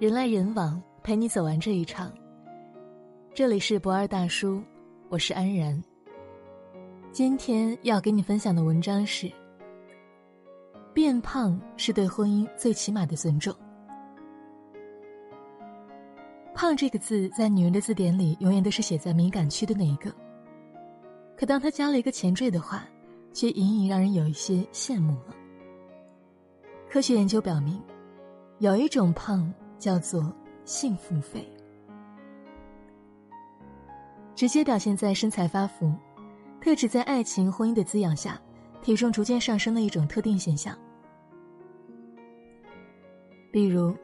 人来人往，陪你走完这一场。这里是不二大叔，我是安然。今天要给你分享的文章是：变胖是对婚姻最起码的尊重。胖这个字在女人的字典里，永远都是写在敏感区的那一个。可当他加了一个前缀的话，却隐隐让人有一些羡慕了。科学研究表明，有一种胖。叫做幸福肥，直接表现在身材发福，特指在爱情婚姻的滋养下，体重逐渐上升的一种特定现象。比如，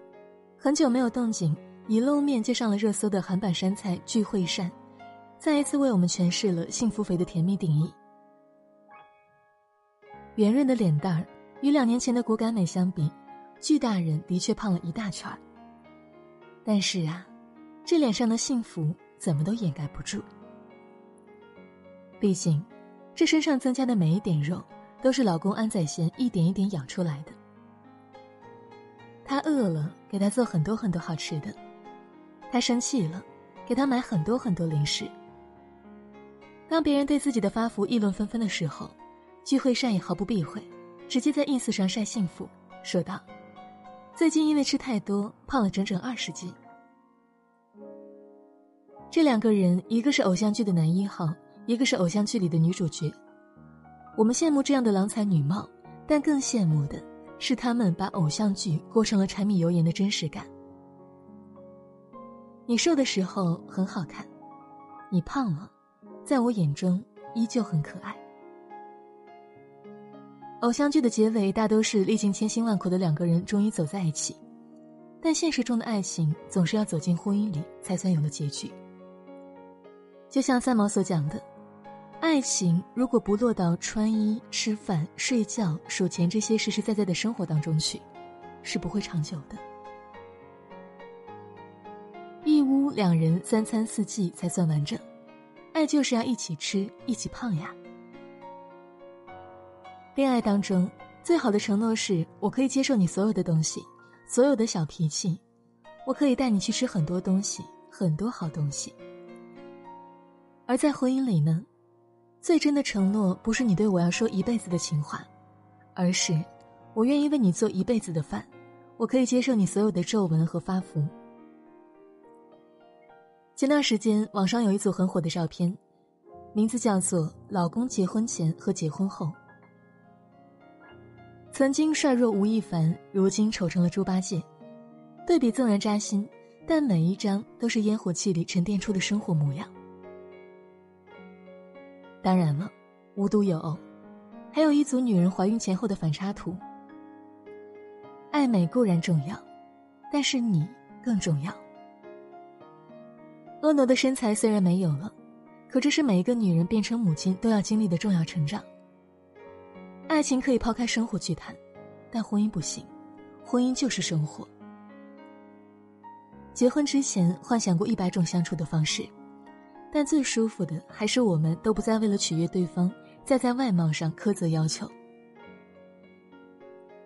很久没有动静，一露面就上了热搜的韩版山菜聚会膳，再一次为我们诠释了幸福肥的甜蜜定义。圆润的脸蛋儿，与两年前的骨感美相比，巨大人的确胖了一大圈儿。但是啊，这脸上的幸福怎么都掩盖不住。毕竟，这身上增加的每一点肉，都是老公安宰贤一点一点养出来的。他饿了，给他做很多很多好吃的；他生气了，给他买很多很多零食。当别人对自己的发福议论纷纷的时候，聚会善也毫不避讳，直接在 ins 上晒幸福，说道。最近因为吃太多，胖了整整二十斤。这两个人，一个是偶像剧的男一号，一个是偶像剧里的女主角。我们羡慕这样的郎才女貌，但更羡慕的是他们把偶像剧过成了柴米油盐的真实感。你瘦的时候很好看，你胖了，在我眼中依旧很可爱。偶像剧的结尾大都是历尽千辛万苦的两个人终于走在一起，但现实中的爱情总是要走进婚姻里才算有了结局。就像三毛所讲的，爱情如果不落到穿衣、吃饭、睡觉、数钱这些实实在在的生活当中去，是不会长久的。一屋两人三餐四季才算完整，爱就是要一起吃，一起胖呀。恋爱当中，最好的承诺是我可以接受你所有的东西，所有的小脾气，我可以带你去吃很多东西，很多好东西。而在婚姻里呢，最真的承诺不是你对我要说一辈子的情话，而是我愿意为你做一辈子的饭，我可以接受你所有的皱纹和发福。前段时间网上有一组很火的照片，名字叫做“老公结婚前和结婚后”。曾经帅若吴亦凡，如今丑成了猪八戒，对比纵然扎心，但每一张都是烟火气里沉淀出的生活模样。当然了，无独有偶，还有一组女人怀孕前后的反差图。爱美固然重要，但是你更重要。婀娜的身材虽然没有了，可这是每一个女人变成母亲都要经历的重要成长。爱情可以抛开生活去谈，但婚姻不行，婚姻就是生活。结婚之前幻想过一百种相处的方式，但最舒服的还是我们都不再为了取悦对方，再在外貌上苛责要求。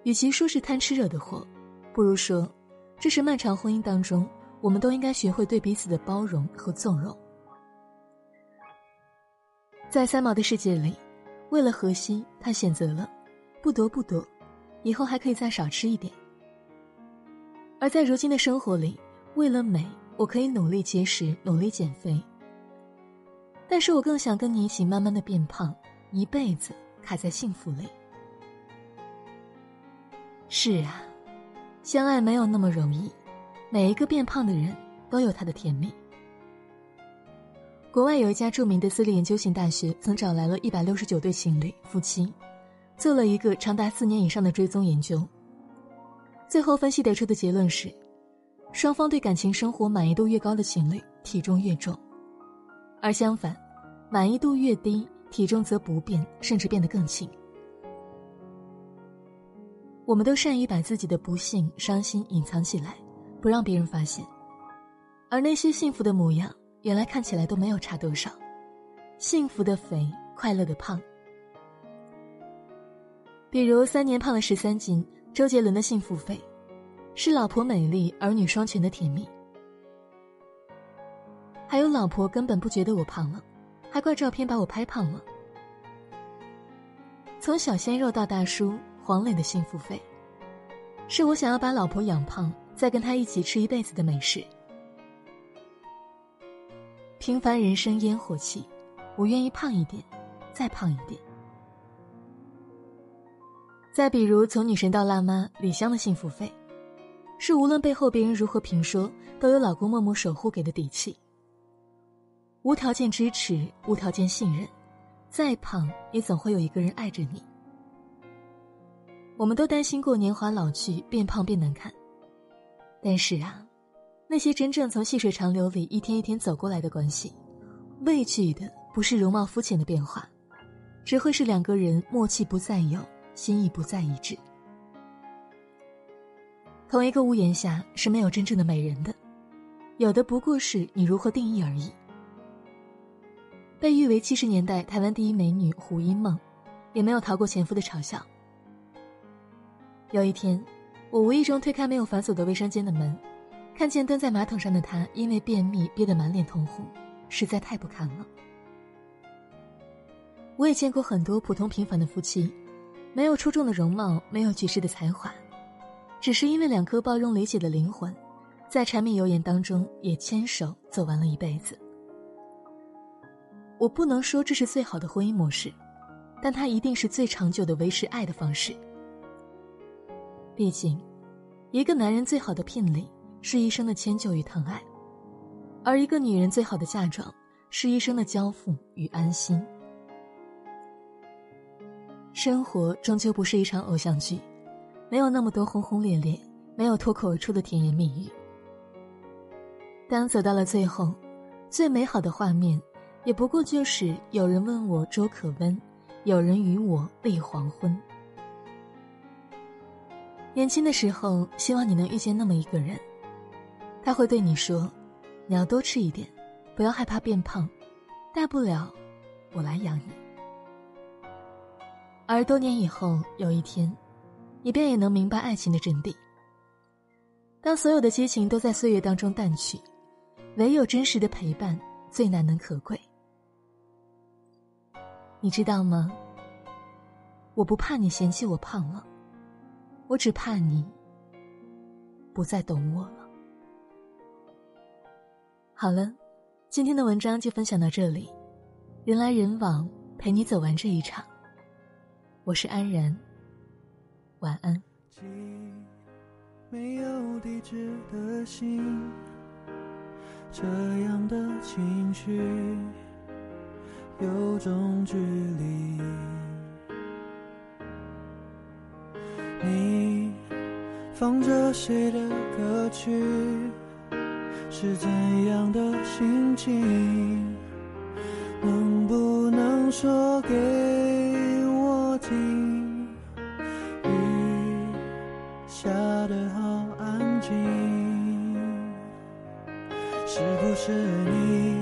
与其说是贪吃惹的祸，不如说，这是漫长婚姻当中，我们都应该学会对彼此的包容和纵容。在三毛的世界里。为了荷西，他选择了不多不多，以后还可以再少吃一点。而在如今的生活里，为了美，我可以努力节食，努力减肥。但是我更想跟你一起慢慢的变胖，一辈子卡在幸福里。是啊，相爱没有那么容易，每一个变胖的人都有他的甜蜜。国外有一家著名的私立研究型大学，曾找来了一百六十九对情侣夫妻，做了一个长达四年以上的追踪研究。最后分析得出的结论是，双方对感情生活满意度越高的情侣，体重越重；而相反，满意度越低，体重则不变，甚至变得更轻。我们都善于把自己的不幸、伤心隐藏起来，不让别人发现，而那些幸福的模样。原来看起来都没有差多少，幸福的肥，快乐的胖。比如三年胖了十三斤，周杰伦的幸福肥，是老婆美丽、儿女双全的甜蜜。还有老婆根本不觉得我胖了，还怪照片把我拍胖了。从小鲜肉到大叔，黄磊的幸福费，是我想要把老婆养胖，再跟他一起吃一辈子的美食。平凡人生烟火气，我愿意胖一点，再胖一点。再比如，从女神到辣妈，李湘的幸福费，是无论背后别人如何评说，都有老公默默守护给的底气。无条件支持，无条件信任，再胖也总会有一个人爱着你。我们都担心过年华老去，变胖变难看，但是啊。那些真正从细水长流里一天一天走过来的关系，畏惧的不是容貌肤浅的变化，只会是两个人默契不再有，心意不再一致。同一个屋檐下是没有真正的美人的，有的不过是你如何定义而已。被誉为七十年代台湾第一美女胡因梦，也没有逃过前夫的嘲笑。有一天，我无意中推开没有反锁的卫生间的门。看见蹲在马桶上的他，因为便秘憋得满脸通红，实在太不堪了。我也见过很多普通平凡的夫妻，没有出众的容貌，没有绝世的才华，只是因为两颗包容理解的灵魂，在柴米油盐当中也牵手走完了一辈子。我不能说这是最好的婚姻模式，但它一定是最长久的维持爱的方式。毕竟，一个男人最好的聘礼。是一生的迁就与疼爱，而一个女人最好的嫁妆，是一生的交付与安心。生活终究不是一场偶像剧，没有那么多轰轰烈烈，没有脱口而出的甜言蜜语。当走到了最后，最美好的画面，也不过就是有人问我粥可温，有人与我立黄昏。年轻的时候，希望你能遇见那么一个人。他会对你说：“你要多吃一点，不要害怕变胖，大不了我来养你。”而多年以后，有一天，你便也能明白爱情的真谛。当所有的激情都在岁月当中淡去，唯有真实的陪伴最难能可贵。你知道吗？我不怕你嫌弃我胖了，我只怕你不再懂我了。好了，今天的文章就分享到这里。人来人往，陪你走完这一场。我是安然，晚安。没有地址的信，这样的情绪有种距离。你放着谁的歌曲？是怎样的心情？能不能说给我听？雨下得好安静，是不是你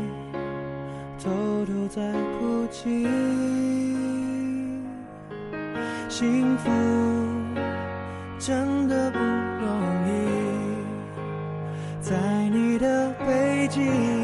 偷偷在哭泣？幸福真的不容易，有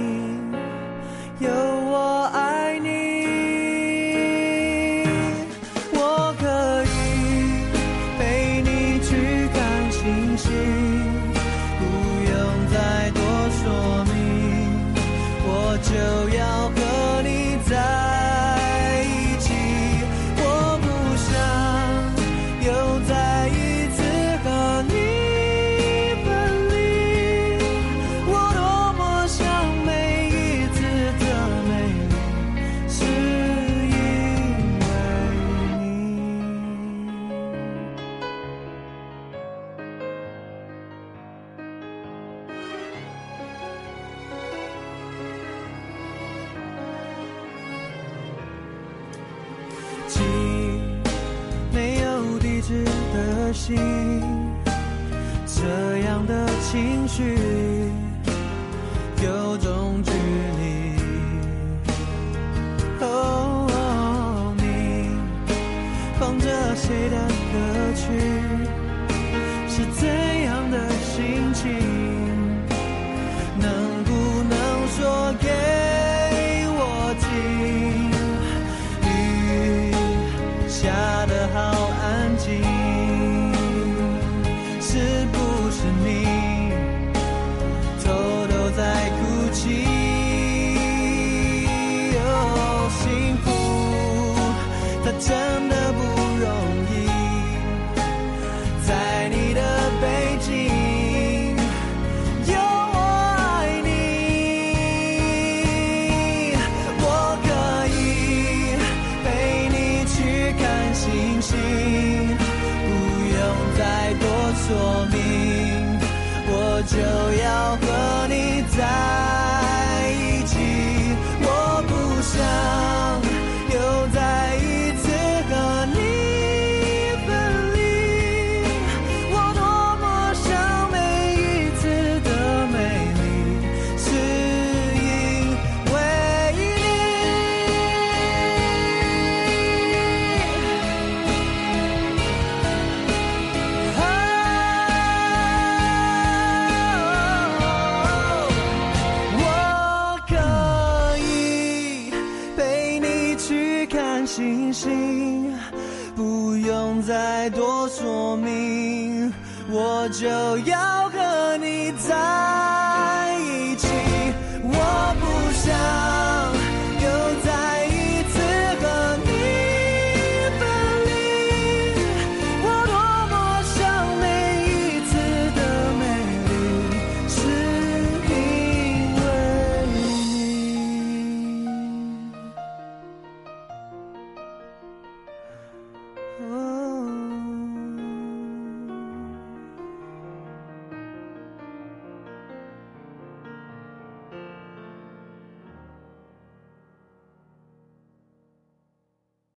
心，这样的情绪。就星星不用再多说明我就要和你在一起。我不想